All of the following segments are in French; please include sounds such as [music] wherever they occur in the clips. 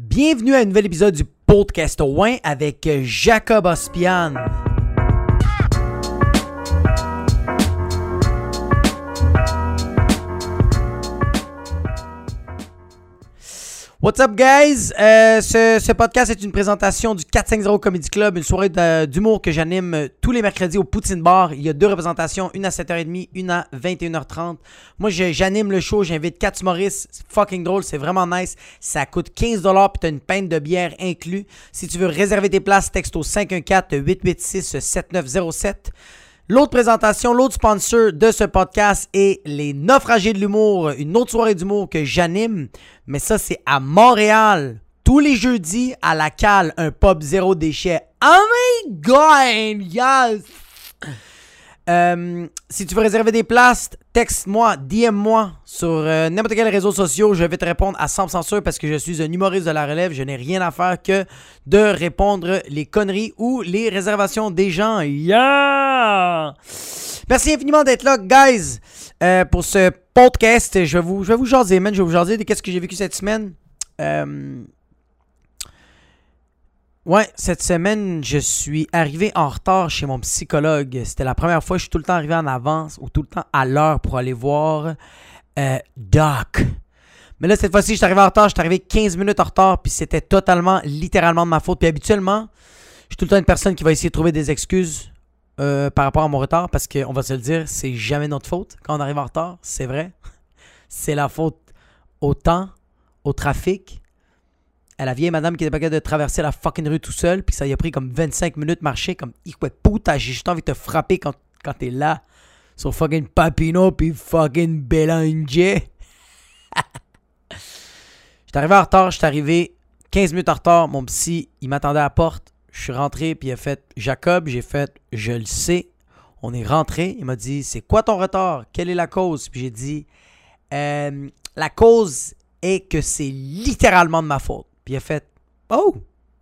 Bienvenue à un nouvel épisode du podcast Win avec Jacob Ospian. What's up, guys? Euh, ce, ce podcast est une présentation du 450 Comedy Club, une soirée d'humour que j'anime tous les mercredis au Poutine Bar. Il y a deux représentations, une à 7h30, une à 21h30. Moi, j'anime le show, j'invite 4 humoristes. C'est fucking drôle, c'est vraiment nice. Ça coûte 15$ puis t'as une pinte de bière inclus. Si tu veux réserver tes places, texte au 514-886-7907. L'autre présentation, l'autre sponsor de ce podcast est les Naufragés de l'humour, une autre soirée d'humour que j'anime, mais ça c'est à Montréal, tous les jeudis à la cale, un pub zéro déchet. Oh my god, yes! Euh, si tu veux réserver des places, texte-moi, DM-moi sur euh, n'importe quel réseau social. Je vais te répondre à 100% sûr parce que je suis un humoriste de la relève. Je n'ai rien à faire que de répondre les conneries ou les réservations des gens. Yeah! Merci infiniment d'être là, guys, euh, pour ce podcast. Je vais vous, je vais vous man. Je vais vous jaser de qu'est-ce que j'ai vécu cette semaine. Ouais, cette semaine, je suis arrivé en retard chez mon psychologue. C'était la première fois que je suis tout le temps arrivé en avance ou tout le temps à l'heure pour aller voir euh, Doc. Mais là, cette fois-ci, je suis arrivé en retard. Je suis arrivé 15 minutes en retard, puis c'était totalement, littéralement de ma faute. Puis habituellement, je suis tout le temps une personne qui va essayer de trouver des excuses euh, par rapport à mon retard, parce qu'on va se le dire, c'est jamais notre faute quand on arrive en retard. C'est vrai. [laughs] C'est la faute au temps, au trafic, à la vieille madame qui était pas capable de traverser la fucking rue tout seul, puis ça y a pris comme 25 minutes de marcher, comme Ikwe puta, j'ai juste envie de te frapper quand, quand t'es là, sur fucking Papino puis fucking Belanger. [laughs] J'étais arrivé en retard, j'étais arrivé 15 minutes en retard, mon psy, il m'attendait à la porte, je suis rentré, puis il a fait Jacob, j'ai fait je le sais. On est rentré, il m'a dit c'est quoi ton retard, quelle est la cause, puis j'ai dit Euh, la cause est que c'est littéralement de ma faute. Puis il a fait Oh,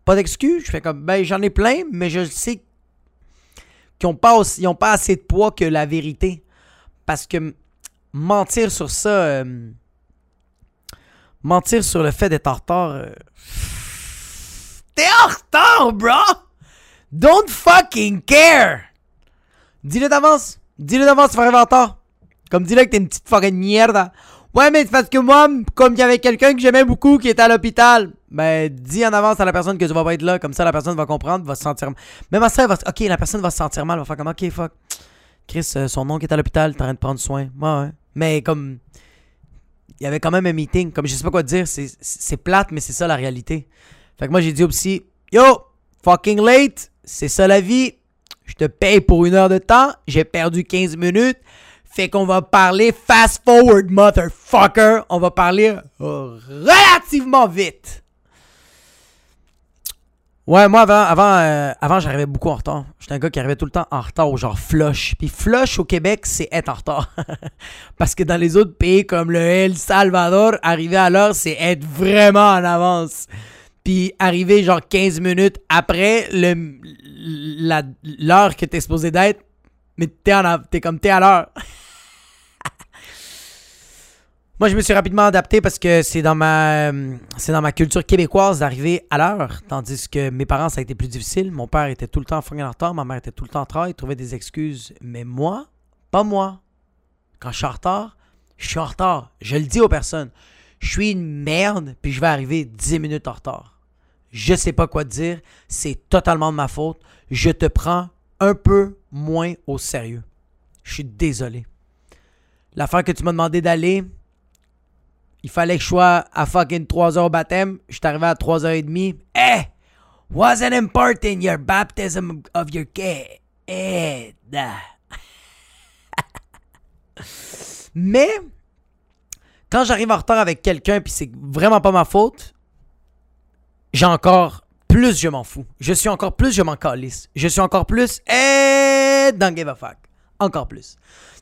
pas d'excuse. Je fais comme Ben, j'en ai plein, mais je sais qu'ils n'ont pas, pas assez de poids que la vérité. Parce que mentir sur ça, euh, mentir sur le fait d'être en retard. euh, T'es en retard, bro! Don't fucking care! Dis-le d'avance. Dis-le d'avance, tu vas arriver en retard. Comme dis-le que t'es une petite fucking merde. Ouais, mais parce que moi, comme il y avait quelqu'un que j'aimais beaucoup qui était à l'hôpital, ben, dis en avance à la personne que tu vas pas être là. Comme ça, la personne va comprendre, va se sentir. Même à ça, elle va... ok, la personne va se sentir mal, va faire comme, ok, fuck. Chris, euh, son oncle est à l'hôpital, t'es en train de prendre soin. Ouais, ouais. Mais comme. Il y avait quand même un meeting. Comme je sais pas quoi te dire, c'est- c'est plate, mais c'est ça la réalité. Fait que moi, j'ai dit au psy, yo, fucking late, c'est ça la vie. Je te paye pour une heure de temps, j'ai perdu 15 minutes. Fait qu'on va parler fast forward, motherfucker. On va parler relativement vite. Ouais, moi avant, avant, euh, avant j'arrivais beaucoup en retard. J'étais un gars qui arrivait tout le temps en retard, genre flush. Puis flush au Québec, c'est être en retard. [laughs] Parce que dans les autres pays comme le El Salvador, arriver à l'heure, c'est être vraiment en avance. Puis arriver genre 15 minutes après l'heure que t'es supposé d'être, mais t'es comme t'es à l'heure. [laughs] Moi, je me suis rapidement adapté parce que c'est dans ma euh, c'est dans ma culture québécoise d'arriver à l'heure, tandis que mes parents ça a été plus difficile. Mon père était tout le temps en retard, ma mère était tout le temps en travail, il des excuses. Mais moi, pas moi. Quand je suis en retard, je suis en retard. Je le dis aux personnes. Je suis une merde, puis je vais arriver 10 minutes en retard. Je sais pas quoi te dire, c'est totalement de ma faute. Je te prends un peu moins au sérieux. Je suis désolé. L'affaire que tu m'as demandé d'aller, il fallait que je sois à fucking 3 heures au baptême. Je suis arrivé à 3h30. Eh! Wasn't important your baptism of your kid. [laughs] Mais, quand j'arrive en retard avec quelqu'un, puis c'est vraiment pas ma faute, j'ai encore plus je m'en fous. Je suis encore plus je m'en calisse. Je suis encore plus eh, dans give a fuck. Encore plus.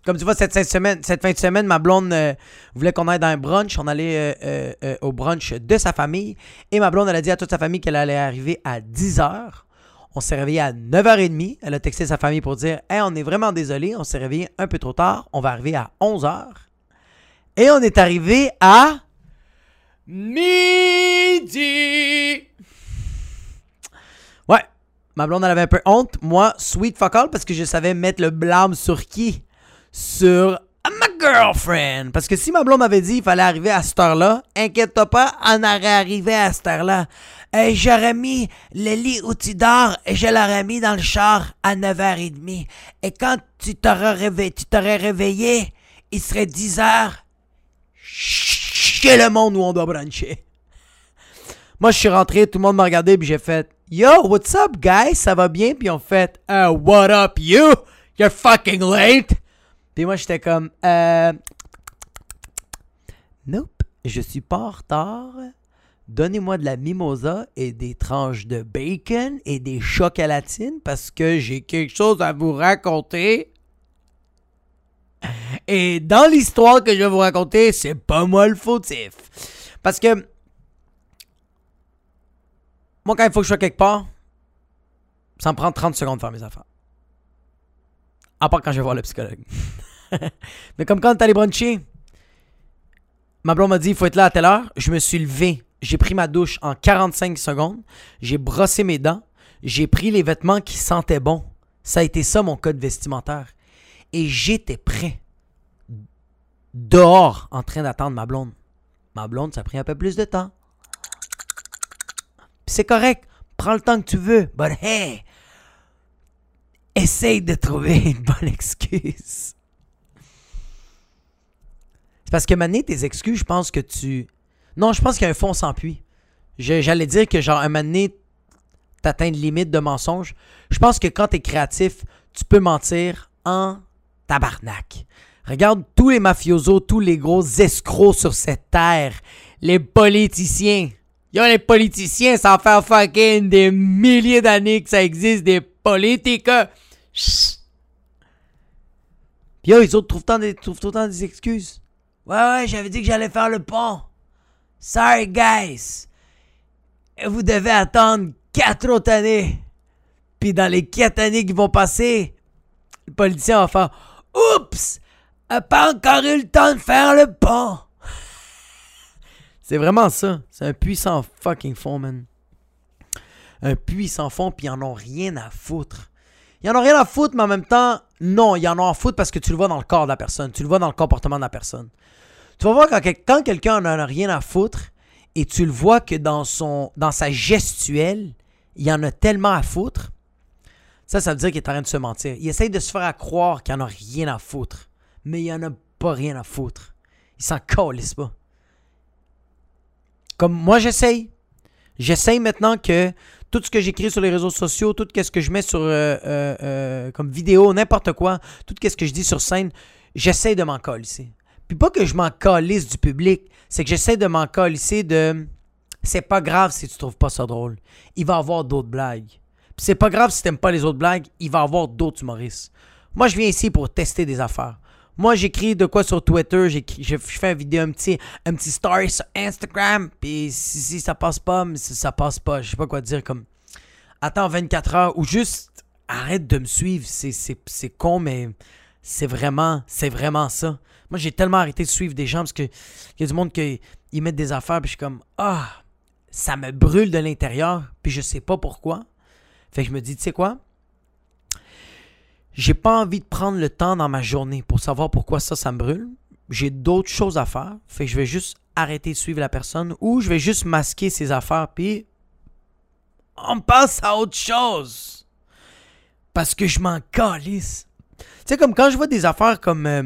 Comme tu vois, cette, cette semaine, cette fin de semaine, ma blonde euh, voulait qu'on aille dans un brunch. On allait euh, euh, au brunch de sa famille. Et ma blonde, elle a dit à toute sa famille qu'elle allait arriver à 10h. On s'est réveillé à 9h30. Elle a texté sa famille pour dire Hey, on est vraiment désolé, on s'est réveillé un peu trop tard. On va arriver à 11h. Et on est arrivé à midi. Ma blonde, elle avait un peu honte. Moi, sweet fuck all, parce que je savais mettre le blâme sur qui? Sur ma girlfriend. Parce que si ma blonde m'avait dit qu'il fallait arriver à cette heure-là, inquiète-toi pas, on aurait arrivé à cette heure-là. Et j'aurais mis le lit où tu dors et je l'aurais mis dans le char à 9h30. Et quand tu t'aurais réveillé, tu réveillé, il serait 10h chez le monde où on doit brancher. Moi, je suis rentré, tout le monde m'a regardé, puis j'ai fait Yo, what's up, guys? Ça va bien? Puis on fait uh, What up, you? You're fucking late. Puis moi, j'étais comme euh, Nope, je suis pas en retard. Donnez-moi de la mimosa et des tranches de bacon et des chocolatines parce que j'ai quelque chose à vous raconter. Et dans l'histoire que je vais vous raconter, c'est pas moi le fautif. Parce que quand il faut que je sois quelque part, ça me prend 30 secondes de faire mes affaires. À part quand je vais voir le psychologue. [laughs] Mais comme quand t'allais bruncher, ma blonde m'a dit il faut être là à telle heure. Je me suis levé. J'ai pris ma douche en 45 secondes. J'ai brossé mes dents. J'ai pris les vêtements qui sentaient bon. Ça a été ça mon code vestimentaire. Et j'étais prêt. Dehors, en train d'attendre ma blonde. Ma blonde, ça a pris un peu plus de temps. C'est correct. Prends le temps que tu veux. But hey, essaye de trouver une bonne excuse. C'est parce que maintenant, tes excuses, je pense que tu. Non, je pense qu'il y a un fond sans puits. J'allais dire que, genre, un moment donné, t'atteins une limite de mensonge. Je pense que quand t'es créatif, tu peux mentir en tabarnak. Regarde tous les mafiosos, tous les gros escrocs sur cette terre. Les politiciens. Yo, les politiciens, ça fait fucking des milliers d'années que ça existe, des politiques. Puis yo, ils autres trouvent, tant des, trouvent tout des excuses. Ouais, ouais, j'avais dit que j'allais faire le pont. Sorry, guys. Vous devez attendre quatre autres années. Puis dans les quatre années qui vont passer, le politicien va faire Oups! A pas encore eu le temps de faire le pont! C'est vraiment ça. C'est un puissant fucking fond, man. Un puissant fond, puis ils en ont rien à foutre. Ils en ont rien à foutre, mais en même temps, non, ils en ont à foutre parce que tu le vois dans le corps de la personne. Tu le vois dans le comportement de la personne. Tu vas voir quand, quelqu'un en a rien à foutre et tu le vois que dans sa gestuelle, il en a tellement à foutre, ça, ça veut dire qu'il est en train de se mentir. Il essaye de se faire croire qu'il en a rien à foutre, mais il en a pas rien à foutre. Il s'en calisse pas. Comme moi, j'essaye. J'essaye maintenant que tout ce que j'écris sur les réseaux sociaux, tout ce que je mets sur euh, euh, euh, comme vidéo, n'importe quoi, tout ce que je dis sur scène, j'essaie de m'en coller. Puis pas que je m'en calisse du public, c'est que j'essaie de m'en calisser de. C'est pas grave si tu trouves pas ça drôle. Il va y avoir d'autres blagues. Puis c'est pas grave si t'aimes pas les autres blagues, il va y avoir d'autres humoristes. Moi, je viens ici pour tester des affaires. Moi, j'écris de quoi sur Twitter, je fais une vidéo, un petit, un petit story sur Instagram, puis si, ça passe pas, si ça passe pas, je sais pas quoi dire, comme attends 24 heures ou juste arrête de me suivre, c'est con, mais c'est vraiment, c'est vraiment ça. Moi, j'ai tellement arrêté de suivre des gens parce qu'il y a du monde qui mettent des affaires, puis je suis comme, ah, ça me brûle de l'intérieur, puis je sais pas pourquoi. Fait que je me dis, tu sais quoi? J'ai pas envie de prendre le temps dans ma journée pour savoir pourquoi ça, ça me brûle. J'ai d'autres choses à faire. Fait que je vais juste arrêter de suivre la personne ou je vais juste masquer ses affaires, puis on passe à autre chose. Parce que je m'en calisse. Tu sais, comme quand je vois des affaires comme euh,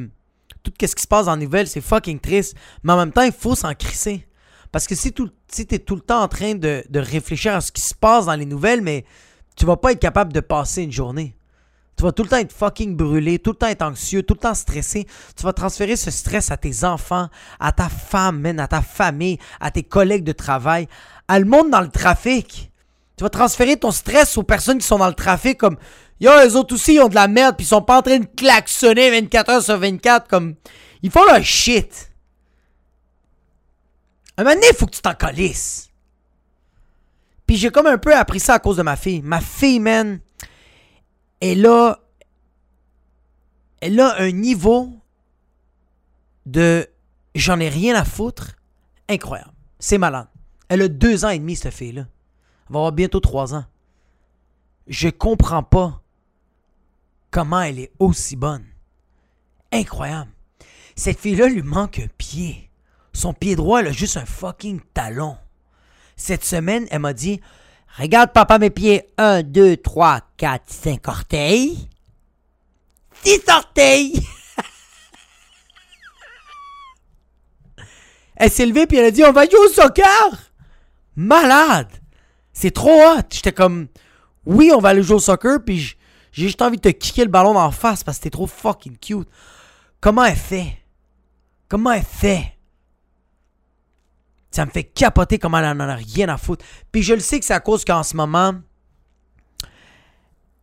tout ce qui se passe en nouvelles, c'est fucking triste. Mais en même temps, il faut s'en crisser. Parce que si, tu es tout le temps en train de, réfléchir à ce qui se passe dans les nouvelles, mais tu vas pas être capable de passer une journée. Tu vas tout le temps être fucking brûlé, tout le temps être anxieux, tout le temps stressé. Tu vas transférer ce stress à tes enfants, à ta femme, à ta famille, à tes collègues de travail, à le monde dans le trafic. Tu vas transférer ton stress aux personnes qui sont dans le trafic comme Yo, eux autres aussi, ils ont de la merde, puis ils sont pas en train de klaxonner 24 heures sur 24 comme. Ils font leur shit. Un moment donné, il faut que tu t'en calisses. Puis j'ai comme un peu appris ça à cause de ma fille. Ma fille, man, elle a. Elle a un niveau de. J'en ai rien à foutre. Incroyable. C'est malade. Elle a deux ans et demi, cette fille-là. Elle va avoir bientôt trois ans. Je comprends pas comment elle est aussi bonne. Incroyable. Cette fille-là lui manque un pied. Son pied droit, elle a juste un fucking talon. Cette semaine, elle m'a dit Regarde, papa, mes pieds. 1, 2, 3, 4, 5 orteils. 6 orteils. [laughs] elle s'est levée puis elle a dit On va jouer au soccer. Malade. C'est trop hot. J'étais comme Oui, on va aller jouer au soccer. Puis j'ai juste envie de te kicker le ballon en face parce que t'es trop fucking cute. Comment elle fait? Comment elle fait? Ça me fait capoter comment elle en a rien à foutre. Puis je le sais que c'est à cause qu'en ce moment,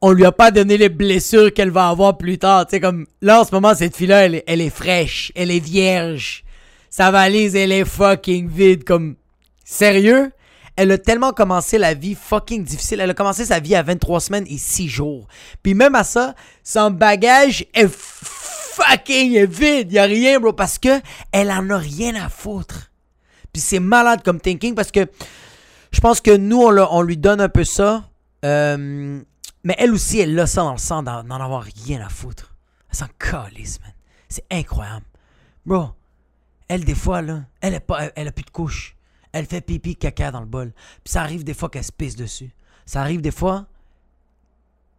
on lui a pas donné les blessures qu'elle va avoir plus tard. Tu sais, comme là en ce moment, cette fille-là, elle, elle, est fraîche, elle est vierge. Sa valise, elle est fucking vide. Comme, sérieux? Elle a tellement commencé la vie fucking difficile. Elle a commencé sa vie à 23 semaines et 6 jours. Puis même à ça, son bagage est fucking vide. Y a rien, bro, parce que elle en a rien à foutre. Puis c'est malade comme thinking parce que je pense que nous, on, lui donne un peu ça. Euh, mais elle aussi, elle a ça dans le sang d'en avoir rien à foutre. Elle s'en calisse, man. C'est incroyable. Bro, elle, des fois, là, elle, est a plus de couche. Elle fait pipi, caca dans le bol. Puis ça arrive des fois qu'elle se pisse dessus. Ça arrive des fois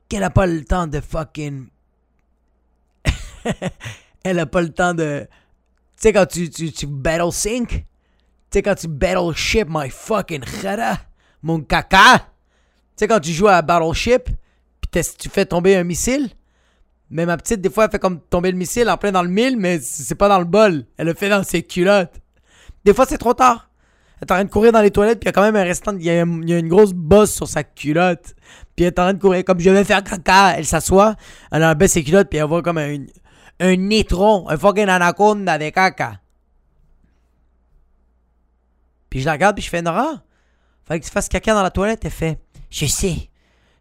qu'elle a pas le temps de fucking. [laughs] elle a pas le temps de. Tu sais, quand tu, tu, battle sync, sais, quand tu battleship, my fucking mon caca. Tu sais, quand tu joues à battleship, puis tu fais tomber un missile. Mais ma petite, des fois, elle fait comme tomber le missile en plein dans le mille, mais c'est pas dans le bol. Elle le fait dans ses culottes. Des fois, c'est trop tard. Elle est en train de courir dans les toilettes, puis il y a quand même un restant. Il y, a, une grosse bosse sur sa culotte. Puis elle est en train de courir comme je vais faire caca. Elle s'assoit, elle baisse ses culottes, puis elle voit comme un, un nitron, un fucking anaconda de caca. Puis je la regarde, puis je fais Nora, fallait que tu fasses caca dans la toilette. Elle fait Je sais,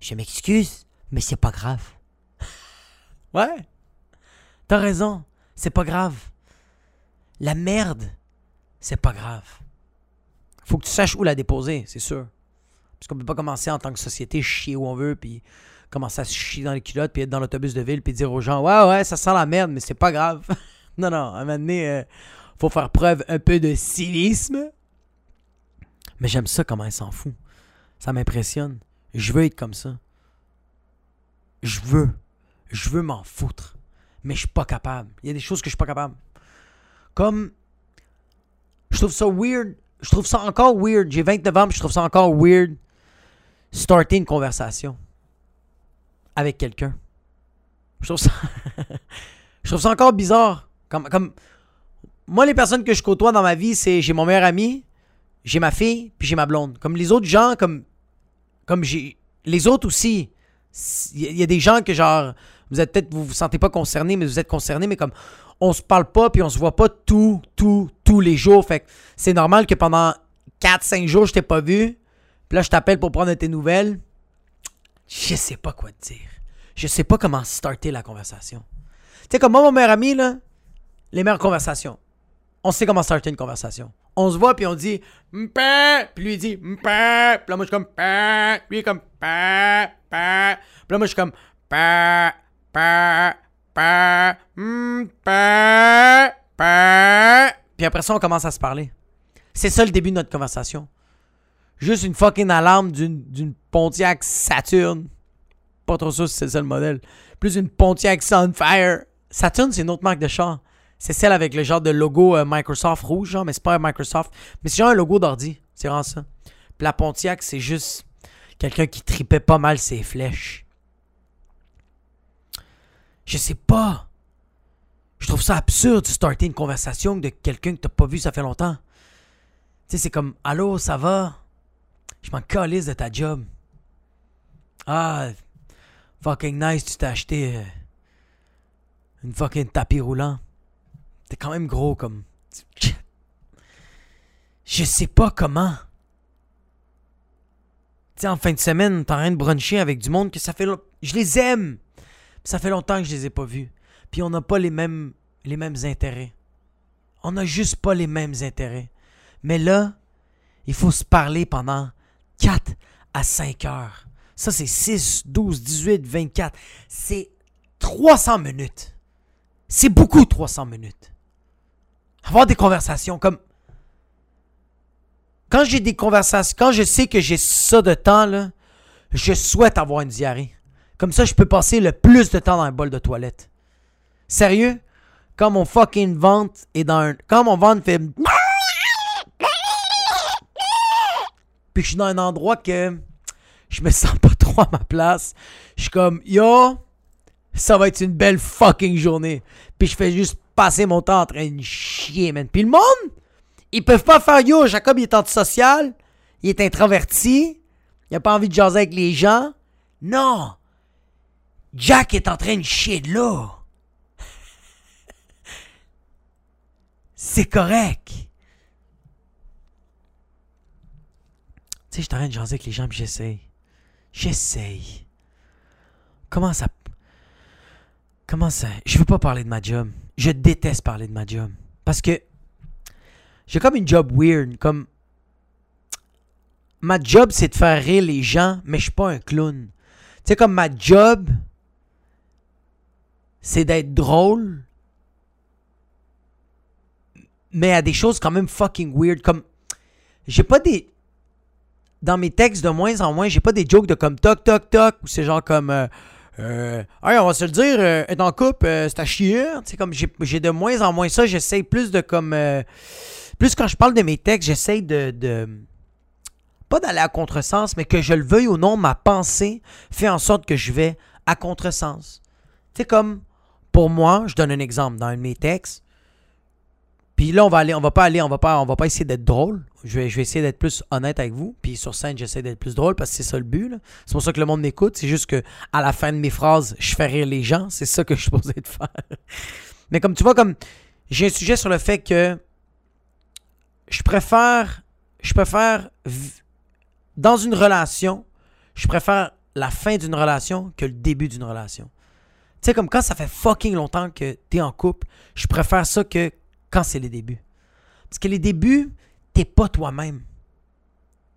je m'excuse, mais c'est pas grave. [laughs] ouais, t'as raison, c'est pas grave. La merde, c'est pas grave. Faut que tu saches où la déposer, c'est sûr. Parce qu'on peut pas commencer en tant que société chier où on veut, puis commencer à se chier dans les culottes, puis être dans l'autobus de ville, puis dire aux gens Ouais, ouais, ça sent la merde, mais c'est pas grave. [laughs] non, non, à un moment donné, euh, faut faire preuve un peu de civisme. Mais j'aime ça comment elle s'en fout. Ça m'impressionne. Je veux être comme ça. Je veux. Je veux m'en foutre. Mais je suis pas capable. Il y a des choses que je suis pas capable. Comme. Je trouve ça weird. Je trouve ça encore weird. J'ai 29 ans, je trouve ça encore weird. Starter une conversation. Avec quelqu'un. Je trouve ça. [laughs] je trouve ça encore bizarre. Comme, comme. Moi, les personnes que je côtoie dans ma vie, c'est. J'ai mon meilleur ami j'ai ma fille, puis j'ai ma blonde. Comme les autres gens, comme, comme j'ai. Les autres aussi. Il y, a des gens que, genre, vous êtes peut-être, vous vous sentez pas concerné, mais vous êtes concerné, mais comme, on se parle pas, puis on se voit pas tout, tout, tous les jours. Fait que c'est normal que pendant 4-5 jours, je t'ai pas vu. Puis là, je t'appelle pour prendre tes nouvelles. Je sais pas quoi te dire. Je sais pas comment starter la conversation. Tu sais, comme moi, mon meilleur ami, là, les meilleures conversations. On sait comment starter une conversation on se voit, puis on dit Mpé! Puis lui, il dit! Puis là, moi, je suis comme Pé! Lui, est comme Pé! Pé! Puis là, moi, je! Puis après ça, on commence à se parler. C'est ça le début de notre conversation. Juste une fucking alarme d'une Pontiac Saturn. Pas trop sûr si c'est ça le modèle. Plus une Pontiac Sunfire. Saturn, c'est une autre marque de char. C'est celle avec le genre de logo euh, Microsoft rouge, genre, mais c'est pas Microsoft. Mais c'est genre un logo d'ordi. C'est vraiment ça. Puis la Pontiac, c'est juste quelqu'un qui tripait pas mal ses flèches. Je sais pas. Je trouve ça absurde de starter une conversation de quelqu'un que t'as pas vu ça fait longtemps. Tu sais, c'est comme Allô, ça va? Je m'en calisse de ta job. Ah, fucking nice, tu t'es acheté euh, une fucking tapis roulant. T'es quand même gros comme. Je sais pas comment. Tu sais, en fin de semaine, t'es en train de bruncher avec du monde que ça fait. Je les aime! Ça fait longtemps que je les ai pas vus. Puis on n'a pas les mêmes, les mêmes intérêts. On n'a juste pas les mêmes intérêts. Mais là, il faut se parler pendant 4 à 5 heures. Ça, c'est 6, 12, 18, 24. C'est 300 minutes. C'est beaucoup 300 minutes. Avoir des conversations comme... Quand j'ai des conversations, quand je sais que j'ai ça de temps, là, je souhaite avoir une diarrhée. Comme ça, je peux passer le plus de temps dans un bol de toilette. Sérieux? Quand mon fucking ventre est dans un... Quand mon ventre fait... Puis je suis dans un endroit que je me sens pas trop à ma place. Je suis comme, yo, ça va être une belle fucking journée. Puis je fais juste passer mon temps en train de chier, man. Puis le monde, ils peuvent pas faire yo, Jacob il est antisocial, il est introverti, il a pas envie de jaser avec les gens. Non! Jack est en train de chier de l'eau. [laughs] C'est correct. Tu sais, je suis en train de jaser avec les gens, puis j'essaye. J'essaye. Comment ça. Comment ça. Je veux pas parler de ma job. Je déteste parler de ma job. Parce que. J'ai comme une job weird. Comme. Ma job, c'est de faire rire les gens, mais je suis pas un clown. Tu sais, comme ma job, c'est d'être drôle, mais à des choses quand même fucking weird. Comme. J'ai pas des dans mes textes de moins en moins, j'ai pas des jokes de comme toc toc toc ou c'est genre comme euh, euh on va se le dire, euh, être en couple, euh, c'est à chier. Comme j'ai de moins en moins ça. J'essaye plus de comme plus quand je parle de mes textes, j'essaye de, de pas d'aller à contresens, mais que je le veuille ou non, ma pensée fait en sorte que je vais à contresens. C'est comme pour moi, je donne un exemple dans un de mes textes. Puis là, on va aller, on va pas aller, on va pas, on va pas essayer d'être drôle. Je vais, je vais essayer d'être plus honnête avec vous. Puis sur scène, j'essaie d'être plus drôle parce que c'est ça le but. C'est pour ça que le monde m'écoute. C'est juste que à la fin de mes phrases, je fais rire les gens. C'est ça que je suis supposé de faire. [laughs] Mais comme tu vois, comme j'ai un sujet sur le fait que je préfère, je préfère dans une relation, je préfère la fin d'une relation que le début d'une relation. Tu sais, comme quand ça fait fucking longtemps que t'es en couple, je préfère ça que quand c'est les débuts. Parce que les débuts, t'es pas toi-même.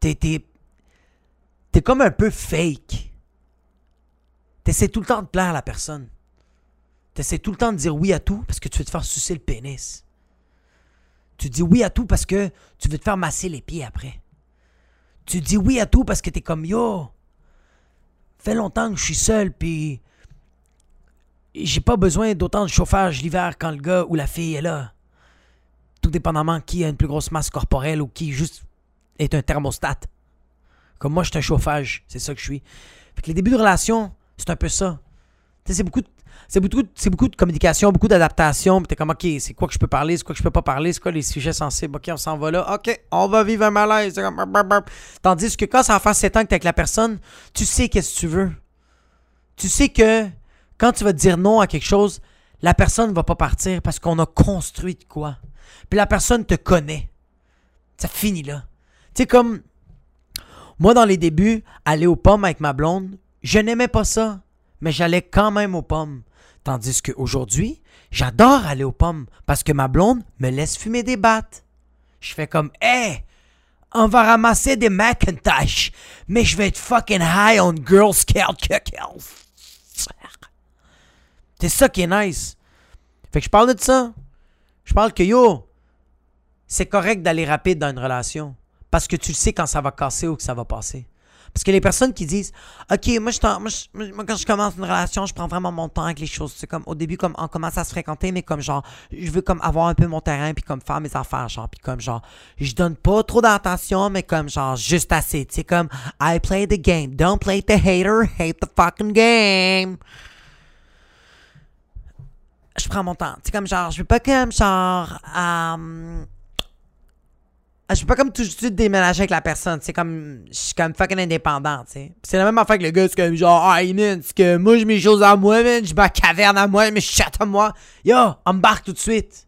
T'es, t'es, comme un peu fake. T'essaies tout le temps de plaire à la personne. T'essaies tout le temps de dire oui à tout parce que tu veux te faire sucer le pénis. Tu dis oui à tout parce que tu veux te faire masser les pieds après. Tu dis oui à tout parce que t'es comme yo. Fait longtemps que je suis seul puis j'ai pas besoin d'autant de chauffage l'hiver quand le gars ou la fille est là tout dépendamment qui a une plus grosse masse corporelle ou qui juste est un thermostat. Comme moi, je suis un chauffage, c'est ça que je suis. Fait les débuts de relation, c'est un peu ça. c'est beaucoup, c'est c'est beaucoup de communication, beaucoup d'adaptation. T'es comme, ok, c'est quoi que je peux parler, c'est quoi que je peux pas parler, c'est quoi les sujets sensibles? Ok, on s'en va là. Ok, on va vivre un malaise. Tandis que quand ça va faire 7 ans que t'es avec la personne, tu sais qu'est-ce que tu veux. Tu sais que quand tu vas dire non à quelque chose, la personne ne va pas partir parce qu'on a construit de quoi puis la personne te connaît. Ça finit là. Tu sais, comme moi, dans les débuts, aller aux pommes avec ma blonde, je n'aimais pas ça, mais j'allais quand même aux pommes. Tandis qu'aujourd'hui, j'adore aller aux pommes parce que ma blonde me laisse fumer des battes. Je fais comme, hé, on va ramasser des Macintosh, mais je vais être fucking high on Girl Scout. C'est ça qui est nice. Fait que je parle de ça. Je parle que yo, c'est correct d'aller rapide dans une relation parce que tu sais quand ça va casser ou que ça va passer. Parce que les personnes qui disent OK, moi, je, moi, quand je commence une relation, je prends vraiment mon temps avec les choses. C'est comme au début, comme on commence à se fréquenter, mais comme genre, je veux comme avoir un peu mon terrain, puis comme faire mes affaires, genre, puis comme genre, je donne pas trop d'attention, mais comme genre, juste assez. Tu sais, comme I play the game. Don't play the hater, hate the fucking game je prends mon temps. C'est comme genre, je veux pas comme genre. Euh, je veux pas comme tout de suite déménager avec la personne. C'est comme. Je suis comme fucking indépendant, tu sais. C'est la même affaire que le gars, c'est comme genre, ah, man, c'est que moi, j'ai mes choses à moi, man. J'ai ma caverne à moi, mes chatte à moi. Yo, embarque tout de suite.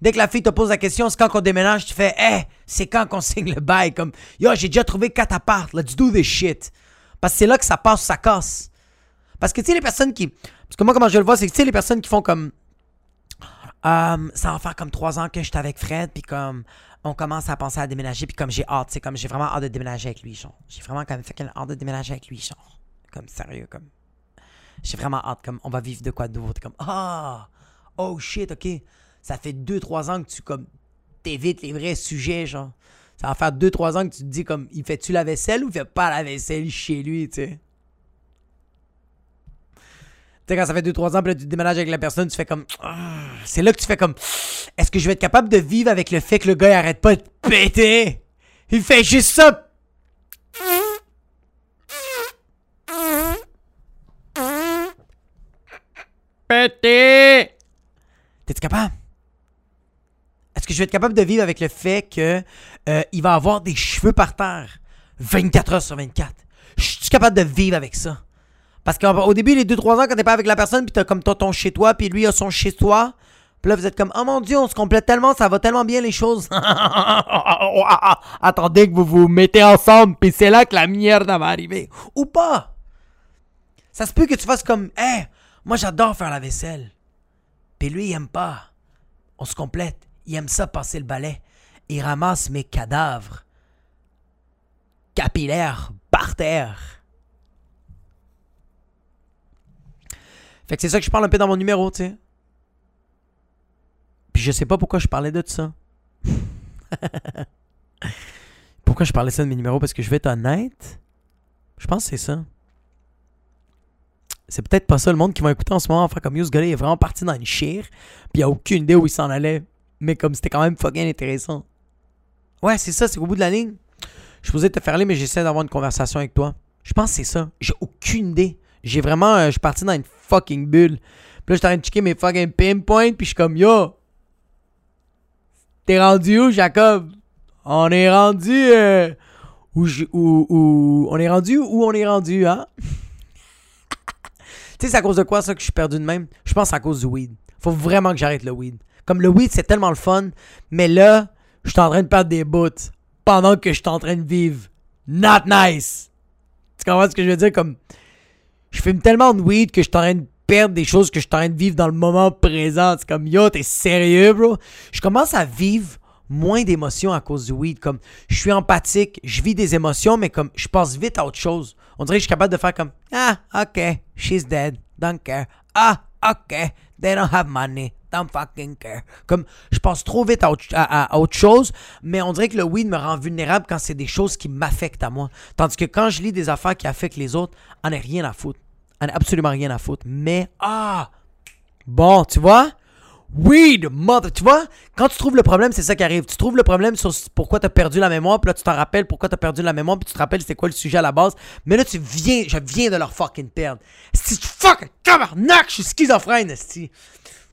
Dès que la fille te pose la question, c'est quand qu'on déménage, tu fais, hey, c'est quand qu'on signe le bail. Comme, yo, j'ai déjà trouvé quatre apparts, let's do this shit. Parce que c'est là que ça passe, ça casse. Parce que, tu sais, les personnes qui. Parce que moi, comment je le vois, c'est que, tu sais, les personnes qui font comme. Ça va faire comme trois ans que j'étais avec Fred, puis comme on commence à penser à déménager, puis comme j'ai hâte, c'est comme j'ai vraiment hâte de déménager avec lui, genre. J'ai vraiment comme fait hâte de déménager avec lui, genre. Comme sérieux, comme. J'ai vraiment hâte, comme on va vivre de quoi de nouveau. Comme Ah! oh shit, ok. Ça fait 2-3 ans que tu comme t'évites les vrais sujets, genre. Ça va faire 2-3 ans que tu te dis comme il fait-tu la vaisselle ou il fait pas la vaisselle chez lui, tu sais? Tu sais, quand ça fait 2-3 ans, puis là, tu déménages avec la personne, tu fais comme. Ah. C'est là que tu fais comme. Est-ce que je vais être capable de vivre avec le fait que le gars, il arrête pas de péter? Il fait juste ça! Péter! T'es-tu capable? Est-ce que je vais être capable de vivre avec le fait que euh, il va avoir des cheveux par terre 24 heures sur 24? Je suis capable de vivre avec ça? Parce qu'au début, les 2-3 ans, quand t'es pas avec la personne, puis t'as comme ton chez toi, puis lui a son chez toi, puis là vous êtes comme Oh mon dieu, on se complète tellement, ça va tellement bien les choses. [laughs] Attendez que vous vous mettez ensemble, puis c'est là que la merde va arriver. Ou pas. Ça se peut que tu fasses comme Hé, moi j'adore faire la vaisselle. Puis lui, il aime pas. On se complète. Il aime ça passer le balai. Il ramasse mes cadavres capillaires par terre. Fait que c'est ça que je parle un peu dans mon numéro, tu sais. Puis je sais pas pourquoi je parlais de ça. [laughs] pourquoi je parlais ça de mes numéros? Parce que je vais être honnête. Je pense que c'est ça. C'est peut-être pas ça le monde qui va écouter en ce moment. Enfin, comme yo, ce gars-là, il est vraiment parti dans une chire. Puis il a aucune idée où il s'en allait. Mais comme c'était quand même fucking intéressant. Ouais, c'est ça, c'est au bout de la ligne. Je posais te faire aller, mais j'essaie d'avoir une conversation avec toi. Je pense que c'est ça. J'ai aucune idée. J'ai vraiment. Euh, je suis parti dans une fucking bulle. Puis là, je suis en train de checker mes fucking pinpoints. Puis je suis comme, yo. T'es rendu où, Jacob? On est rendu. Euh, où, où, On est rendu où on est rendu, hein? [laughs] tu sais, c'est à cause de quoi ça que je suis perdu de même? Je pense à cause du weed. Faut vraiment que j'arrête le weed. Comme le weed, c'est tellement le fun. Mais là, je suis en train de perdre des bouts. Pendant que je suis en train de vivre. Not nice. Tu comprends ce que je veux dire? Comme je fume tellement de weed que je suis en train de perdre des choses que je suis en train de vivre dans le moment présent. C'est comme, yo, t'es sérieux, bro? Je commence à vivre moins d'émotions à cause du weed. Comme, je suis empathique, je vis des émotions, mais comme, je passe vite à autre chose. On dirait que je suis capable de faire comme, ah, ok, she's dead, don't care. Ah, ok, they don't have money, don't fucking care. Comme, je passe trop vite à autre, chose, mais on dirait que le weed me rend vulnérable quand c'est des choses qui m'affectent à moi. Tandis que quand je lis des affaires qui affectent les autres, on n'a rien à foutre absolument rien à foutre. Mais, ah! Bon, tu vois? Weed, mother. Tu vois? Quand tu trouves le problème, c'est ça qui arrive. Tu trouves le problème sur pourquoi tu as perdu la mémoire, puis là, tu t'en rappelles pourquoi tu as perdu la mémoire, puis tu te rappelles c'était quoi le sujet à la base. Mais là, tu viens, je viens de leur fucking perdre. Si fucking tabarnak, je suis schizophrène, si.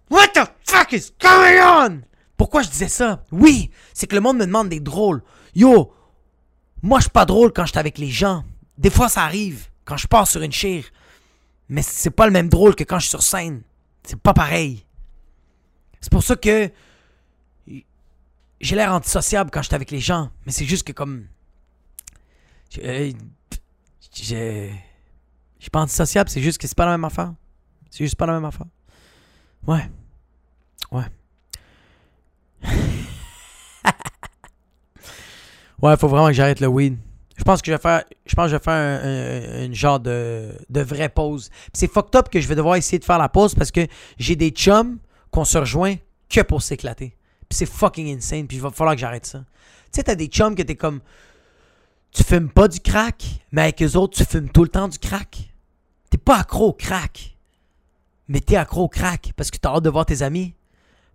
What the fuck is going on? Pourquoi je disais ça? Oui, c'est que le monde me demande des drôles. Yo, moi, je suis pas drôle quand je suis avec les gens. Des fois, ça arrive. Quand je pars sur une chire. Mais c'est pas le même drôle que quand je suis sur scène. C'est pas pareil. C'est pour ça que j'ai l'air antisociable quand je suis avec les gens. Mais c'est juste que comme. Je. Je. suis pas antisociable, c'est juste que c'est pas la même affaire. C'est juste pas la même affaire. Ouais. Ouais. [laughs] ouais, faut vraiment que j'arrête le weed. Je pense que je vais faire, je pense je vais faire une genre de, de vraie pause. C'est fucked up que je vais devoir essayer de faire la pause parce que j'ai des chums qu'on se rejoint que pour s'éclater. Puis c'est fucking insane. Puis il va falloir que j'arrête ça. Tu sais, t'as des chums que t'es comme. Tu fumes pas du crack, mais avec eux autres, tu fumes tout le temps du crack. T'es pas accro au crack. Mais t'es accro au crack parce que t'as hâte de voir tes amis.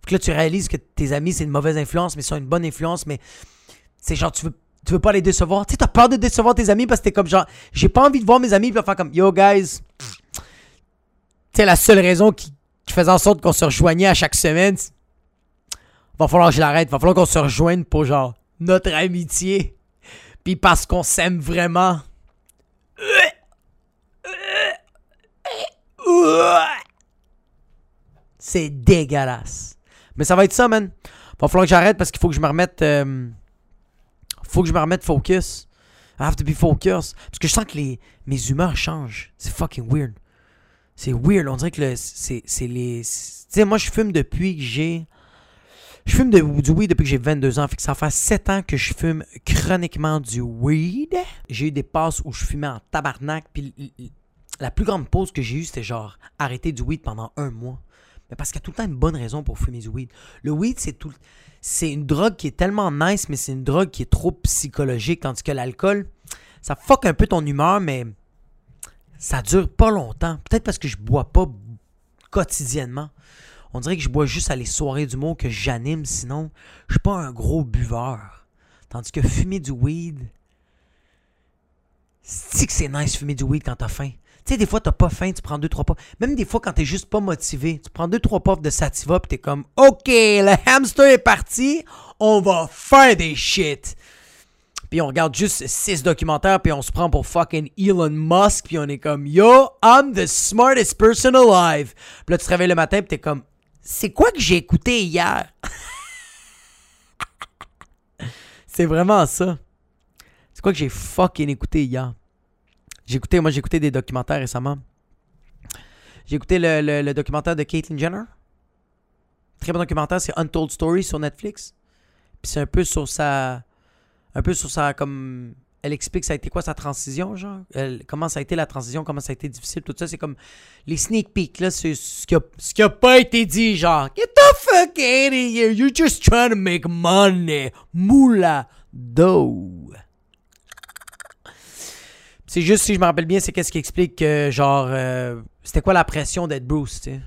Fait que là, tu réalises que tes amis, c'est une mauvaise influence, mais ils sont une bonne influence. Mais c'est genre, tu veux tu veux pas les décevoir? Tu sais, t'as peur de décevoir tes amis parce que t'es comme genre, j'ai pas envie de voir mes amis puis faire comme, yo guys, c'est la seule raison qui, faisait en sorte qu'on se rejoignait à chaque semaine. Va falloir que je l'arrête. Va falloir qu'on se rejoigne pour genre notre amitié. Puis parce qu'on s'aime vraiment. C'est dégueulasse. Mais ça va être ça, man. Va falloir que j'arrête parce qu'il faut que je me remette. Euh, faut que je me remette focus. I have to be focused. Parce que je sens que les, mes humeurs changent. C'est fucking weird. C'est weird. On dirait que c'est, les. Tu sais, moi, je fume depuis que j'ai. Je fume du weed depuis que j'ai 22 ans. Fait que ça fait 7 ans que je fume chroniquement du weed. J'ai eu des passes où je fumais en tabarnak. Puis la plus grande pause que j'ai eue, c'était genre arrêter du weed pendant un mois. Mais parce qu'il y a tout le temps une bonne raison pour fumer du weed. Le weed, c'est tout. C'est une drogue qui est tellement nice, mais c'est une drogue qui est trop psychologique. Tandis que l'alcool, ça fuck un peu ton humeur, mais ça dure pas longtemps. Peut-être parce que je bois pas quotidiennement. On dirait que je bois juste à les soirées du monde que j'anime, sinon, je suis pas un gros buveur. Tandis que fumer du weed, c'est que c'est nice fumer du weed quand t'as faim? Tu sais, des fois, t'as pas faim, tu prends deux, trois puffs. Même des fois, quand t'es juste pas motivé, tu prends deux, trois puffs de sativa, pis t'es comme, OK, le hamster est parti, on va faire des shit. Puis on regarde juste six documentaires, puis on se prend pour fucking Elon Musk, puis on est comme, yo, I'm the smartest person alive. Puis là, tu te réveilles le matin, puis t'es comme, c'est quoi que j'ai écouté hier? [laughs] c'est vraiment ça. C'est quoi que j'ai fucking écouté hier? Écouté, moi écouté des documentaires récemment. J'ai écouté le, documentaire de Caitlyn Jenner. Très bon documentaire, c'est Untold Story sur Netflix. Puis c'est un peu sur sa. Un peu sur sa. Comme. Elle explique ça a été quoi sa transition, genre? comment ça a été la transition, comment ça a été difficile, tout ça. C'est comme les sneak peeks, là. C'est ce qui, a, ce qui a pas été dit, genre. Get the fuck out of here. You're just trying to make money. Moula. Dough. C'est juste, si je me rappelle bien, c'est qu'est-ce qui explique que, genre, euh, c'était quoi la pression d'être Bruce, tu sais?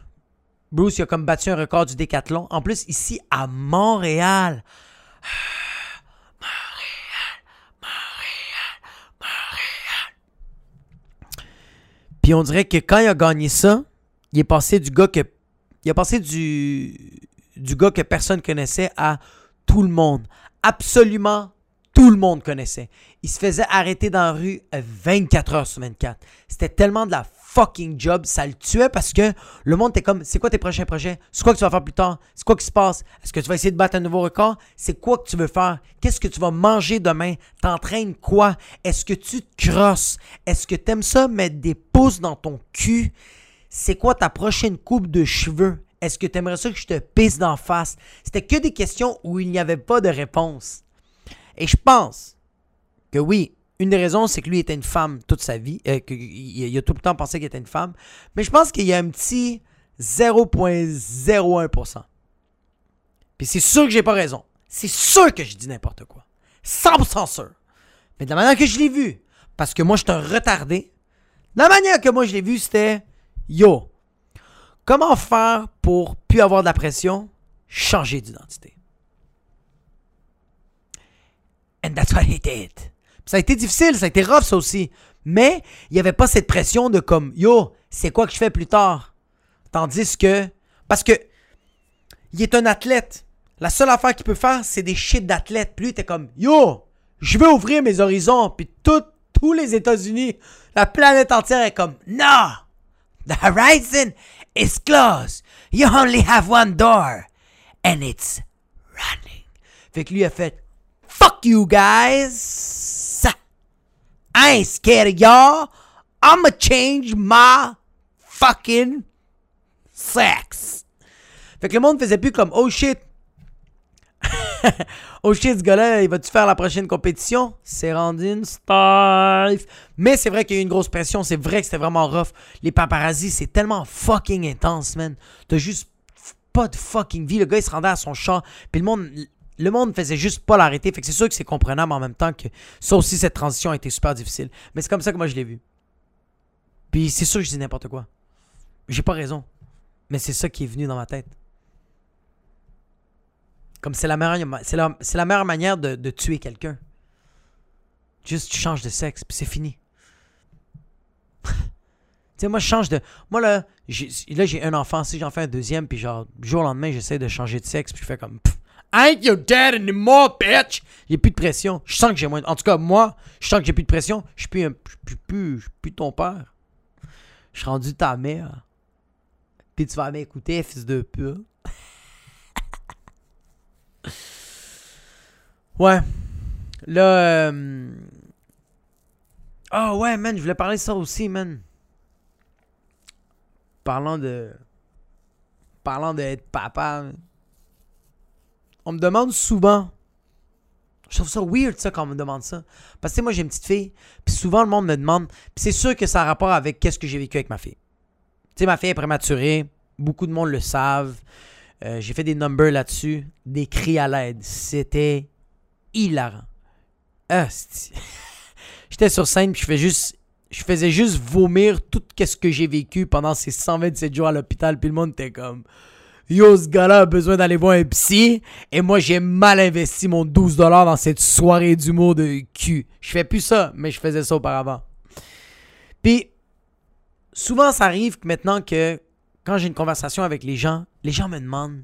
Bruce, il a comme battu un record du décathlon. En plus, ici, à Montréal. Montréal, Montréal, Montréal. Puis on dirait que quand il a gagné ça, il est passé du gars que. Il a passé du. Du gars que personne connaissait à tout le monde. Absolument tout le monde connaissait. Il se faisait arrêter dans la rue 24 heures sur 24. C'était tellement de la fucking job, ça le tuait parce que le monde était comme c'est quoi tes prochains projets? C'est quoi que tu vas faire plus tard? C'est quoi qui se passe? Est-ce que tu vas essayer de battre un nouveau record? C'est quoi que tu veux faire? Qu'est-ce que tu vas manger demain? T'entraînes quoi? Est-ce que tu te crosses? Est-ce que t'aimes ça mettre des pouces dans ton cul? C'est quoi ta prochaine coupe de cheveux? Est-ce que t'aimerais ça que je te pisse d'en face? C'était que des questions où il n'y avait pas de réponse. Et je pense que oui, une des raisons, c'est que lui était une femme toute sa vie, euh, qu'il a tout le temps pensé qu'il était une femme. Mais je pense qu'il y a un petit 0.01%. Puis c'est sûr que j'ai pas raison. C'est sûr que je dis n'importe quoi. 100% sûr. Mais de la manière que je l'ai vu, parce que moi je suis retardé, la manière que moi je l'ai vu, c'était Yo, comment faire pour plus avoir de la pression? Changer d'identité? And that's what he did. Ça a été difficile, ça a été rough ça aussi. Mais il n'y avait pas cette pression de comme Yo, c'est quoi que je fais plus tard? Tandis que. Parce que. Il est un athlète. La seule affaire qu'il peut faire, c'est des shit d'athlète. Puis lui, était comme Yo, je veux ouvrir mes horizons. Puis tous les États-Unis, la planète entière est comme No! The horizon is closed. You only have one door. And it's running. Fait que lui a fait Fuck you guys. I ain't scared of y'all. I'ma change my fucking sex. Fait que le monde faisait plus comme oh shit. [laughs] oh shit, ce gars-là, il va-tu faire la prochaine compétition? C'est rendu une star. Mais c'est vrai qu'il y a eu une grosse pression. C'est vrai que c'était vraiment rough. Les paparazzi, c'est tellement fucking intense, man. T'as juste pas de fucking vie. Le gars, il se rendait à son chat. Puis le monde le monde faisait juste pas l'arrêter. Fait que c'est sûr que c'est comprenable en même temps que ça aussi, cette transition a été super difficile. Mais c'est comme ça que moi je l'ai vu. Puis c'est sûr que je dis n'importe quoi. J'ai pas raison. Mais c'est ça qui est venu dans ma tête. Comme c'est la meilleure, manière de, tuer quelqu'un. Juste tu changes de sexe, puis c'est fini. [laughs] tu sais, moi je change de. Moi là, là j'ai un enfant, si j'en fais un deuxième, puis genre, jour au lendemain, j'essaie de changer de sexe, puis je fais comme. I ain't your dad anymore, bitch! A plus de pression. Je sens que j'ai moins. En tout cas, moi, je sens que j'ai plus de pression. Je suis plus, je plus, plus, ton père. Je suis rendu ta mère. Puis tu vas m'écouter, fils de pute. [laughs] ouais. Là. Euh... Oh ouais, man, je voulais parler de ça aussi, man. Parlant de. Parlant d'être papa. On me demande souvent, Je trouve ça weird, ça, quand on me demande ça. Parce que, moi, j'ai une petite fille, puis souvent, le monde me demande, puis c'est sûr que ça a rapport avec qu'est-ce que j'ai vécu avec ma fille. Tu sais, ma fille est prématurée, beaucoup de monde le savent. Euh, j'ai fait des numbers là-dessus, des cris à l'aide. C'était hilarant. [laughs] J'étais sur scène, puis je fais juste je faisais juste vomir tout ce que j'ai vécu pendant ces 127 jours à l'hôpital. Puis le monde était comme Yo, ce gars-là a besoin d'aller voir un psy. Et moi, j'ai mal investi mon 12$ dans cette soirée d'humour de cul. Je fais plus ça, mais je faisais ça auparavant. Puis, souvent, ça arrive maintenant que quand j'ai une conversation avec les gens, les gens me demandent.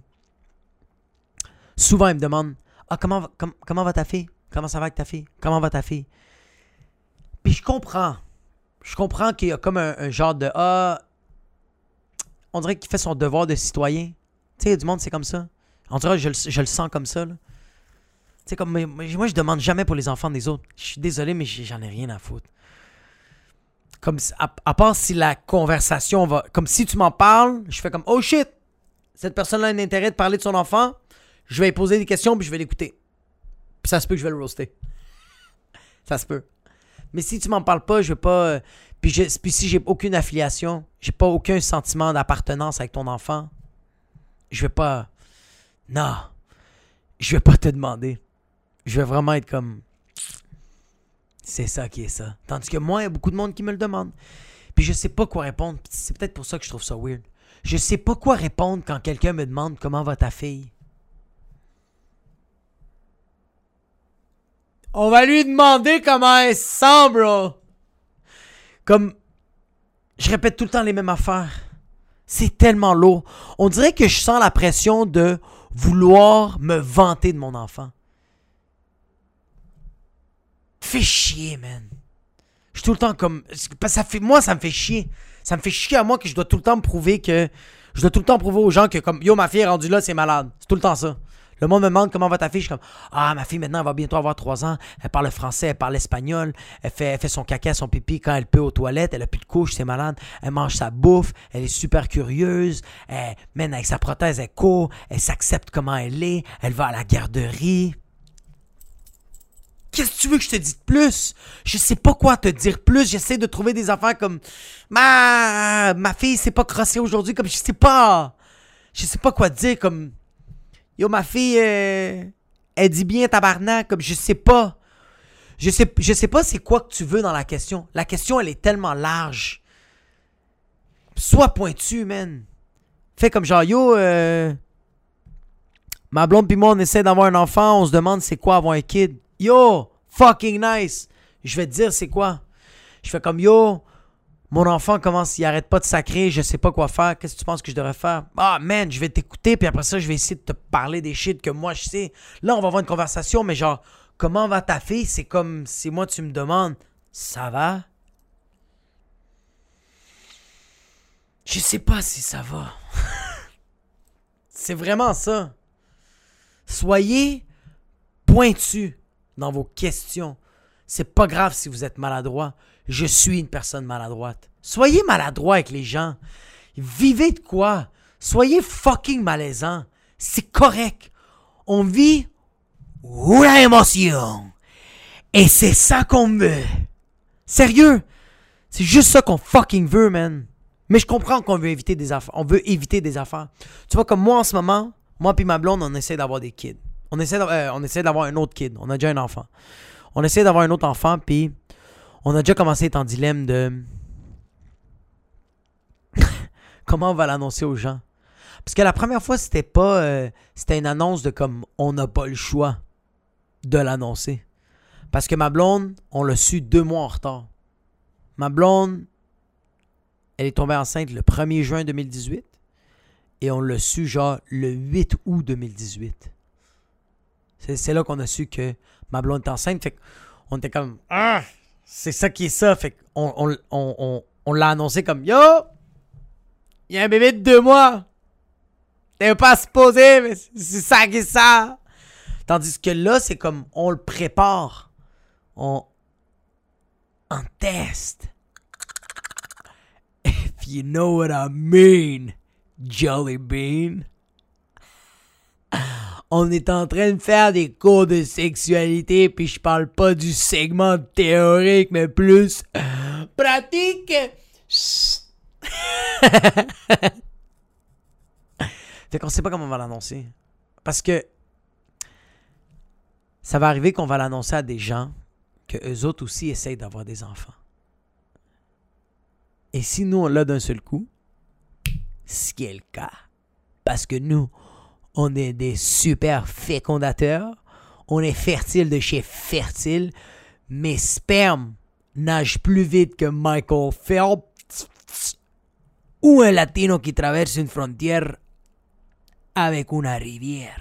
Souvent, ils me demandent Ah, comment, comment va ta fille? Comment ça va avec ta fille? Comment va ta fille Puis je comprends je comprends qu'il y a comme un, genre de Ah, on dirait qu'il fait son devoir de citoyen. Tu sais, du monde, c'est comme ça. On dirait je, je le sens comme ça. Tu sais, comme moi, je demande jamais pour les enfants des autres. Je suis désolé, mais j'en ai rien à foutre. Comme à, part si la conversation va. Comme si tu m'en parles, je fais comme Oh shit! Cette personne-là a un intérêt de parler de son enfant. Je vais lui poser des questions puis je vais l'écouter. Puis ça se peut que je vais le roaster. [laughs] ça se peut. Mais si tu m'en parles pas, je veux pas. Euh, puis, je, puis si j'ai aucune affiliation, j'ai pas aucun sentiment d'appartenance avec ton enfant, je vais pas. Non. Je vais pas te demander. Je vais vraiment être comme. C'est ça qui est ça. Tandis que moi, il y a beaucoup de monde qui me le demande. Puis je sais pas quoi répondre. C'est peut-être pour ça que je trouve ça weird. Je sais pas quoi répondre quand quelqu'un me demande comment va ta fille. On va lui demander comment elle sent, bro. Comme. Je répète tout le temps les mêmes affaires. C'est tellement lourd. On dirait que je sens la pression de vouloir me vanter de mon enfant. Fais chier, man. Je suis tout le temps comme. Ça fait, moi, ça me fait chier. Ça me fait chier à moi que je dois tout le temps me prouver que. Je dois tout le temps prouver aux gens que, comme, yo, ma fille est rendue là, c'est malade. C'est tout le temps ça. Le monde me demande comment va ta fille. Je suis comme Ah, ma fille maintenant, elle va bientôt avoir 3 ans. Elle parle français, elle parle espagnol. Elle fait, fait son caca, son pipi quand elle peut aux toilettes. Elle a plus de couches, c'est malade. Elle mange sa bouffe. Elle est super curieuse. Elle mène avec sa prothèse, elle court. Elle s'accepte comment elle est. Elle va à la garderie. Qu'est-ce que tu veux que je te dise de plus? Je sais pas quoi te dire plus. J'essaie de trouver des affaires comme Ma ma fille s'est pas crossée aujourd'hui, comme je sais pas. Je sais pas quoi dire comme Yo, ma fille, euh, elle dit bien tabarnak, comme je sais pas. Je sais, sais pas c'est quoi que tu veux dans la question. La question, elle est tellement large. Sois pointu, man. Fais comme genre, yo, euh, ma blonde pis moi, on essaie d'avoir un enfant, on se demande c'est quoi avoir un kid. Yo, fucking nice. Je vais te dire c'est quoi. Je fais comme, yo, mon enfant commence, il arrête pas de sacrer, je sais pas quoi faire. Qu'est-ce que tu penses que je devrais faire? Ah, man, je vais t'écouter, puis après ça, je vais essayer de te parler des shit que moi je sais. Là, on va avoir une conversation, mais genre, comment va ta fille? C'est comme si moi tu me demandes, ça va? Je sais pas si ça va. [laughs] C'est vraiment ça. Soyez pointu dans vos questions. C'est pas grave si vous êtes maladroit je suis une personne maladroite. Soyez maladroit avec les gens. Vivez de quoi? Soyez fucking malaisant. C'est correct. On vit la émotion? Et c'est ça qu'on veut. Sérieux? C'est juste ça qu'on fucking veut, man. Mais je comprends qu'on veut éviter des affaires. On veut éviter des affaires. Tu vois, comme moi en ce moment, moi et ma blonde, on essaie d'avoir des kids. On essaie, euh, d'avoir un autre kid. On a déjà un enfant. On essaie d'avoir un autre enfant, puis on a déjà commencé à être en dilemme de [laughs] comment on va l'annoncer aux gens. Parce que la première fois, c'était pas. Euh, c'était une annonce de comme on n'a pas le choix de l'annoncer. Parce que ma blonde, on l'a su deux mois en retard. Ma blonde, elle est tombée enceinte le 1er juin 2018 et on l'a su genre le 8 août 2018. C'est là qu'on a su que ma blonde est enceinte. On était comme Ah! C'est ça qui est ça. Fait qu'on on, l'a annoncé comme Yo! Il y a un bébé de deux mois! T'es pas supposé, mais c'est ça qui est ça! Tandis que là, c'est comme on le prépare. On. On teste. If you know what I mean, Jolly Bean. On est en train de faire des cours de sexualité, puis je parle pas du segment théorique, mais plus pratique. [laughs] fait qu'on sait pas comment on va l'annoncer. Parce que ça va arriver qu'on va l'annoncer à des gens que eux autres aussi essayent d'avoir des enfants. Et si nous, on l'a d'un seul coup, ce qui est le cas, parce que nous, on est des super fécondateurs, on est fertile de chez fertile, mes spermes nagent plus vite que Michael Phelps ou un latino qui traverse une frontière avec una rivière.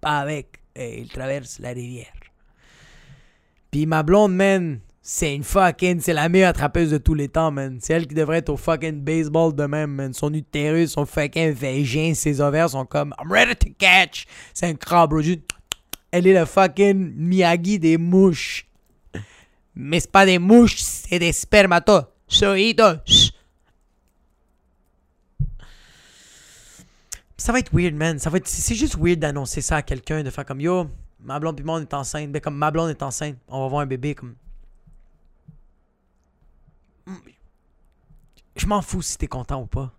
Pas avec, il traverse la rivière. Puis ma blonde, man, c'est une fucking. C'est la meilleure attrapeuse de tous les temps, man. C'est elle qui devrait être au fucking baseball de même, man. Son utérus, son fucking vagin, ses ovaires sont comme I'm ready to catch. C'est un crabe, bro. Elle est le fucking Miyagi des mouches. Mais c'est pas des mouches, c'est des spermatozoïdes. Ça va être weird, man. Ça va. C'est juste weird d'annoncer ça à quelqu'un, de faire comme yo, ma blonde moi on est enceinte. Ben comme ma blonde est enceinte, on va voir un bébé comme. Je m'en fous si t'es content ou pas.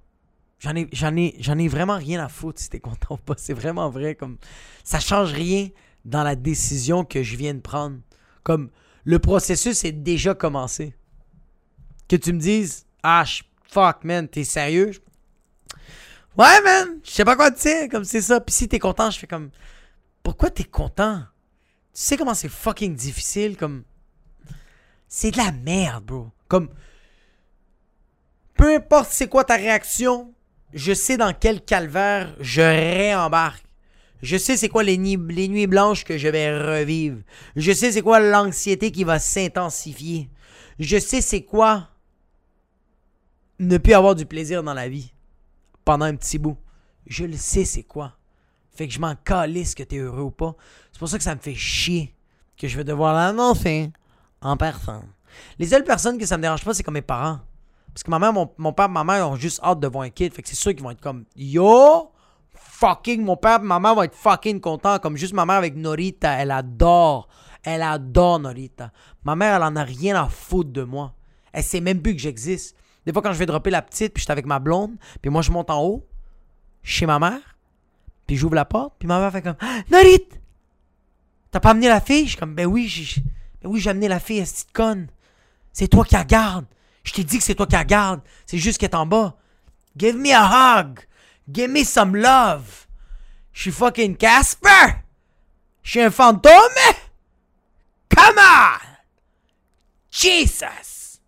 J'en ai, vraiment rien à foutre si t'es content ou pas. [laughs] C'est vraiment vrai. Comme ça change rien dans la décision que je viens de prendre. Comme le processus est déjà commencé. Que tu me dises, ah fuck man, t'es sérieux? Ouais man, je sais pas quoi dire. Comme c'est ça. Puis si t'es content, je fais comme, pourquoi t'es content? Tu sais comment c'est fucking difficile. Comme c'est de la merde, bro. Comme peu importe c'est quoi ta réaction, je sais dans quel calvaire je réembarque. Je sais c'est quoi les, nuits blanches que je vais revivre. Je sais c'est quoi l'anxiété qui va s'intensifier. Je sais c'est quoi ne plus avoir du plaisir dans la vie pendant un petit bout. Je le sais c'est quoi. Fait que je m'en calisse que t'es heureux ou pas. C'est pour ça que ça me fait chier que je vais devoir l'annoncer en personne. Les seules personnes que ça me dérange pas, c'est comme mes parents. Parce que ma mère, mon, père et ma mère ont juste hâte de voir un kid. Fait que c'est sûr qu'ils vont être comme Yo! Fucking, mon père et ma mère vont être fucking contents. Comme juste ma mère avec Norita, elle adore. Elle adore Norita. Ma mère, elle en a rien à foutre de moi. Elle sait même plus que j'existe. Des fois, quand je vais dropper la petite, puis je suis avec ma blonde, puis moi, je monte en haut, chez ma mère, puis j'ouvre la porte, puis ma mère fait comme ah, Norita! T'as pas amené la fille? Je suis comme Ben oui, j'ai, ben oui, j'ai amené la fille, cette conne. C'est toi qui la garde. Je t'ai dit que c'est toi qui la garde. C'est juste qu'elle est en bas. Give me a hug. Give me some love. Je suis fucking Casper. Je suis un fantôme. Come on. Jesus.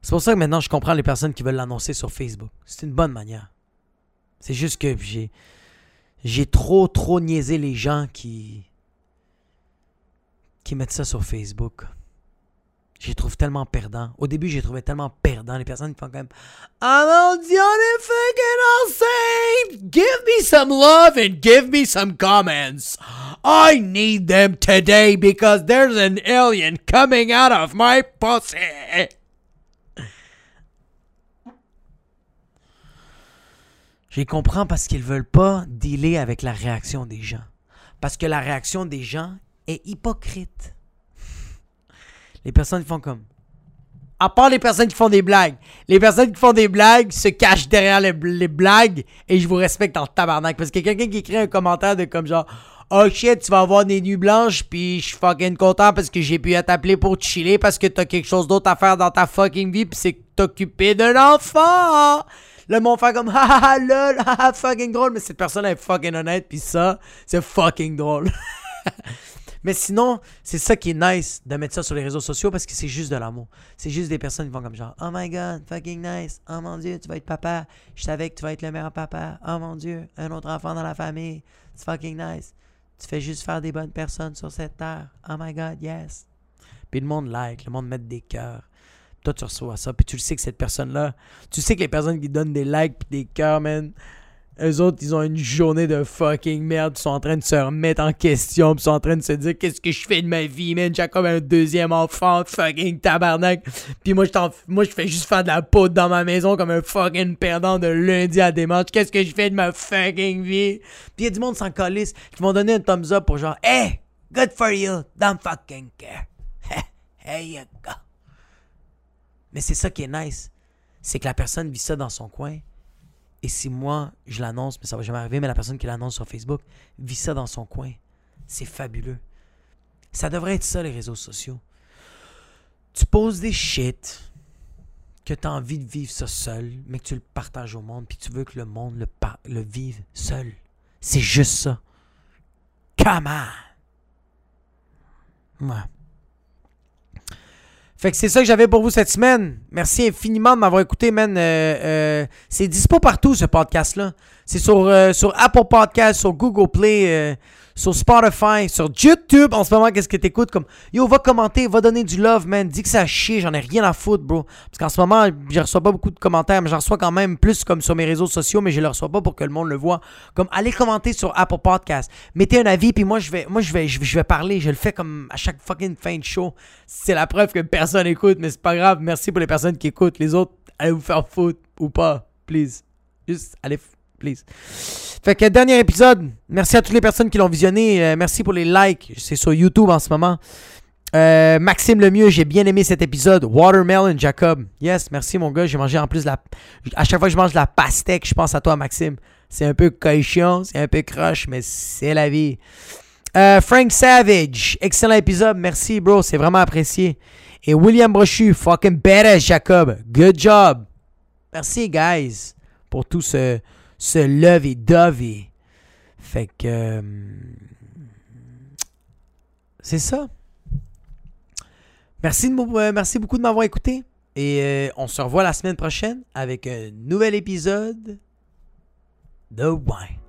C'est pour ça que maintenant je comprends les personnes qui veulent l'annoncer sur Facebook. C'est une bonne manière. C'est juste que j'ai j'ai trop trop niaisé les gens qui qui mettent ça sur Facebook. J'ai trouve tellement perdant. Au début, j'ai trouvé tellement perdant. Les personnes qui font quand même Ah mon dieu, on est fucking insane! Give me some love and give me some comments. I need them today because there's an alien coming out of my pussy. J'y comprends parce qu'ils veulent pas dealer avec la réaction des gens. Parce que la réaction des gens, est hypocrite. Les personnes font comme. À part les personnes qui font des blagues. Les personnes qui font des blagues se cachent derrière les, blagues et je vous respecte en tabarnak. Parce que quelqu'un qui écrit un commentaire de comme genre Oh shit, tu vas avoir des nuits blanches, puis je suis fucking content parce que j'ai pu t'appeler pour chiller parce que t'as quelque chose d'autre à faire dans ta fucking vie, puis c'est t'occuper d'un enfant. Le monde fait comme [laughs] ha lol, ha fucking drôle, mais cette personne est fucking honnête, puis ça, c'est fucking drôle. [laughs] Mais sinon, c'est ça qui est nice de mettre ça sur les réseaux sociaux parce que c'est juste de l'amour. C'est juste des personnes qui vont comme genre Oh my god, fucking nice. Oh mon dieu, tu vas être papa. Je savais que tu vas être le meilleur papa. Oh mon dieu, un autre enfant dans la famille. C'est fucking nice. Tu fais juste faire des bonnes personnes sur cette terre. Oh my god, yes. Puis le monde like, le monde met des cœurs. Toi, tu reçois ça. Puis tu le sais que cette personne-là, tu sais que les personnes qui donnent des likes puis des cœurs, man, Eux autres, ils ont une journée de fucking merde. Ils sont en train de se remettre en question. Ils sont en train de se dire qu'est-ce que je fais de ma vie, man? J'ai comme un deuxième enfant, fucking tabarnak. Puis moi, je moi, je fais juste faire de la poudre dans ma maison comme un fucking perdant de lundi à dimanche. Qu'est-ce que je fais de ma fucking vie? Puis il y a du monde sans colis qui vont donner un thumbs up pour genre, hey, good for you. Don't fucking care. [laughs] hey, you go. Mais c'est ça qui est nice. C'est que la personne vit ça dans son coin et si moi, je l'annonce, mais ça va jamais arriver, mais la personne qui l'annonce sur Facebook vit ça dans son coin. C'est fabuleux. Ça devrait être ça, les réseaux sociaux. Tu poses des shit que tu as envie de vivre ça seul, mais que tu le partages au monde, puis tu veux que le monde le, le vive seul. C'est juste ça. Come on! Ouais. Fait que c'est ça que j'avais pour vous cette semaine. Merci infiniment de m'avoir écouté, man. Euh, euh, c'est dispo partout, ce podcast-là. C'est sur, euh, sur Apple Podcast, sur Google Play, sur Spotify, sur YouTube en ce moment, qu'est-ce que t'écoutes comme Yo, va commenter, va donner du love, man. Dis que ça chie, j'en ai rien à foutre, bro. Parce qu'en ce moment, je reçois pas beaucoup de commentaires, mais j'en reçois quand même plus comme sur mes réseaux sociaux, mais je les reçois pas pour que le monde le voit. Comme allez commenter sur Apple Podcast. Mettez un avis, puis moi je vais moi parler. Je le fais comme à chaque fucking fin de show. C'est la preuve que personne écoute, mais c'est pas grave. Merci pour les personnes qui écoutent. Les autres, allez vous faire foutre ou pas, please. Juste allez fait que dernier épisode. Merci à toutes les personnes qui l'ont visionné. Euh, merci pour les likes. C'est sur YouTube en ce moment. Euh, Maxime Lemieux, j'ai bien aimé cet épisode. Watermelon Jacob. Yes, merci mon gars. J'ai mangé en plus la. À chaque fois que je mange de la pastèque, je pense à toi, Maxime. C'est un peu cochon, c'est un peu croche, mais c'est la vie. Euh, Frank Savage, excellent épisode. Merci, bro. C'est vraiment apprécié. Et William Brochu, fucking badass, Jacob. Good job. Merci, guys, pour tout ce, ce lovey-dovey. Fait que. Euh, c'est ça. Euh, merci beaucoup de m'avoir écouté. Et euh, on se revoit la semaine prochaine avec un nouvel épisode de Wine.